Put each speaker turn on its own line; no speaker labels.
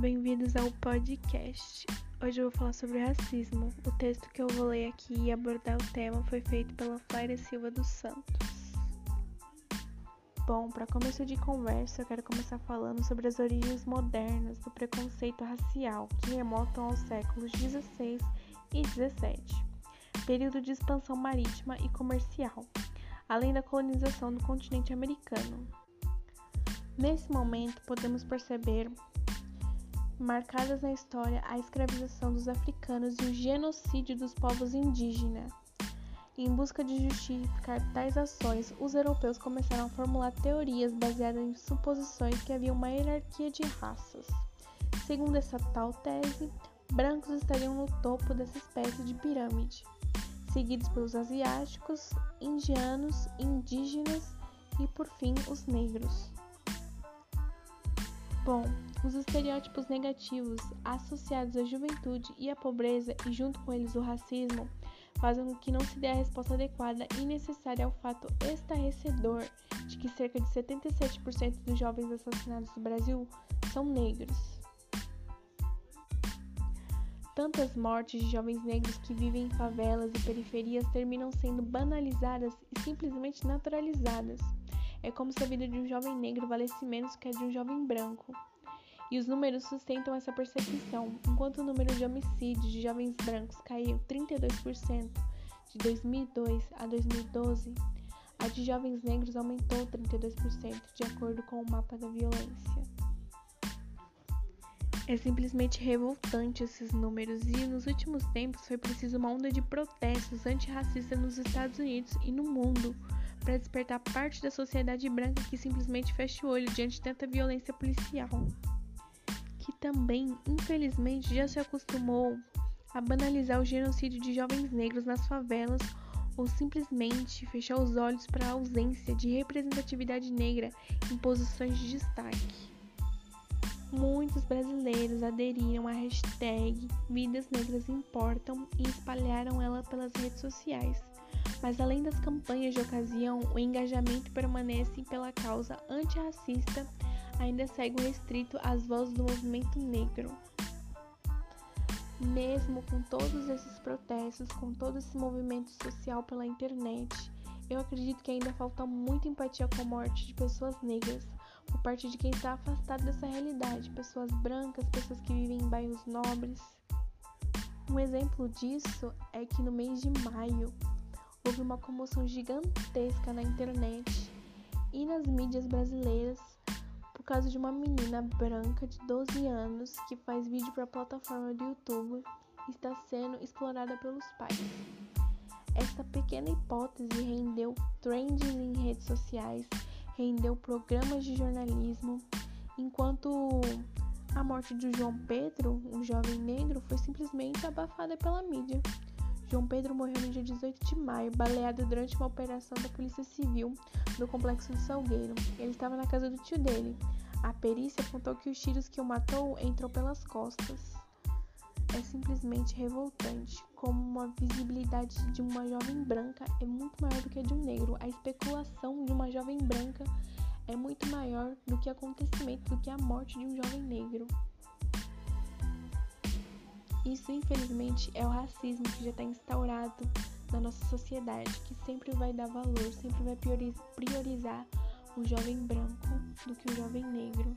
bem-vindos ao podcast. Hoje eu vou falar sobre racismo. O texto que eu vou ler aqui e abordar o tema foi feito pela Flaira Silva dos Santos. Bom, para começo de conversa, eu quero começar falando sobre as origens modernas do preconceito racial, que remontam aos séculos 16 e 17, período de expansão marítima e comercial, além da colonização do continente americano. Nesse momento, podemos perceber marcadas na história a escravização dos africanos e o genocídio dos povos indígenas. Em busca de justificar tais ações, os europeus começaram a formular teorias baseadas em suposições que havia uma hierarquia de raças. Segundo essa tal tese, brancos estariam no topo dessa espécie de pirâmide, seguidos pelos asiáticos, indianos, indígenas e, por fim, os negros. Bom, os estereótipos negativos associados à juventude e à pobreza e junto com eles o racismo fazem com que não se dê a resposta adequada e necessária ao fato estarrecedor de que cerca de 77% dos jovens assassinados no Brasil são negros. Tantas mortes de jovens negros que vivem em favelas e periferias terminam sendo banalizadas e simplesmente naturalizadas. É como se a vida de um jovem negro valesse menos que a de um jovem branco. E os números sustentam essa percepção. Enquanto o número de homicídios de jovens brancos caiu 32% de 2002 a 2012, a de jovens negros aumentou 32%, de acordo com o mapa da violência. É simplesmente revoltante esses números e nos últimos tempos foi preciso uma onda de protestos antirracistas nos Estados Unidos e no mundo para despertar parte da sociedade branca que simplesmente fecha o olho diante de tanta violência policial, que também, infelizmente, já se acostumou a banalizar o genocídio de jovens negros nas favelas ou simplesmente fechar os olhos para a ausência de representatividade negra em posições de destaque. Muitos brasileiros aderiram à hashtag Vidas Negras Importam e espalharam ela pelas redes sociais mas além das campanhas de ocasião, o engajamento permanece pela causa antirracista ainda segue restrito às vozes do movimento negro. Mesmo com todos esses protestos, com todo esse movimento social pela internet, eu acredito que ainda falta muita empatia com a morte de pessoas negras por parte de quem está afastado dessa realidade, pessoas brancas, pessoas que vivem em bairros nobres. Um exemplo disso é que no mês de maio, houve uma comoção gigantesca na internet e nas mídias brasileiras por causa de uma menina branca de 12 anos que faz vídeo para a plataforma do YouTube e está sendo explorada pelos pais. Essa pequena hipótese rendeu trends em redes sociais, rendeu programas de jornalismo, enquanto a morte de João Pedro, um jovem negro, foi simplesmente abafada pela mídia. João Pedro morreu no dia 18 de maio, baleado durante uma operação da Polícia Civil no complexo do Salgueiro. Ele estava na casa do tio dele. A perícia apontou que os tiros que o matou entrou pelas costas. É simplesmente revoltante como uma visibilidade de uma jovem branca é muito maior do que a de um negro. A especulação de uma jovem branca é muito maior do que acontecimento, do que a morte de um jovem negro. Isso, infelizmente, é o racismo que já está instaurado na nossa sociedade, que sempre vai dar valor, sempre vai priorizar o jovem branco do que o jovem negro.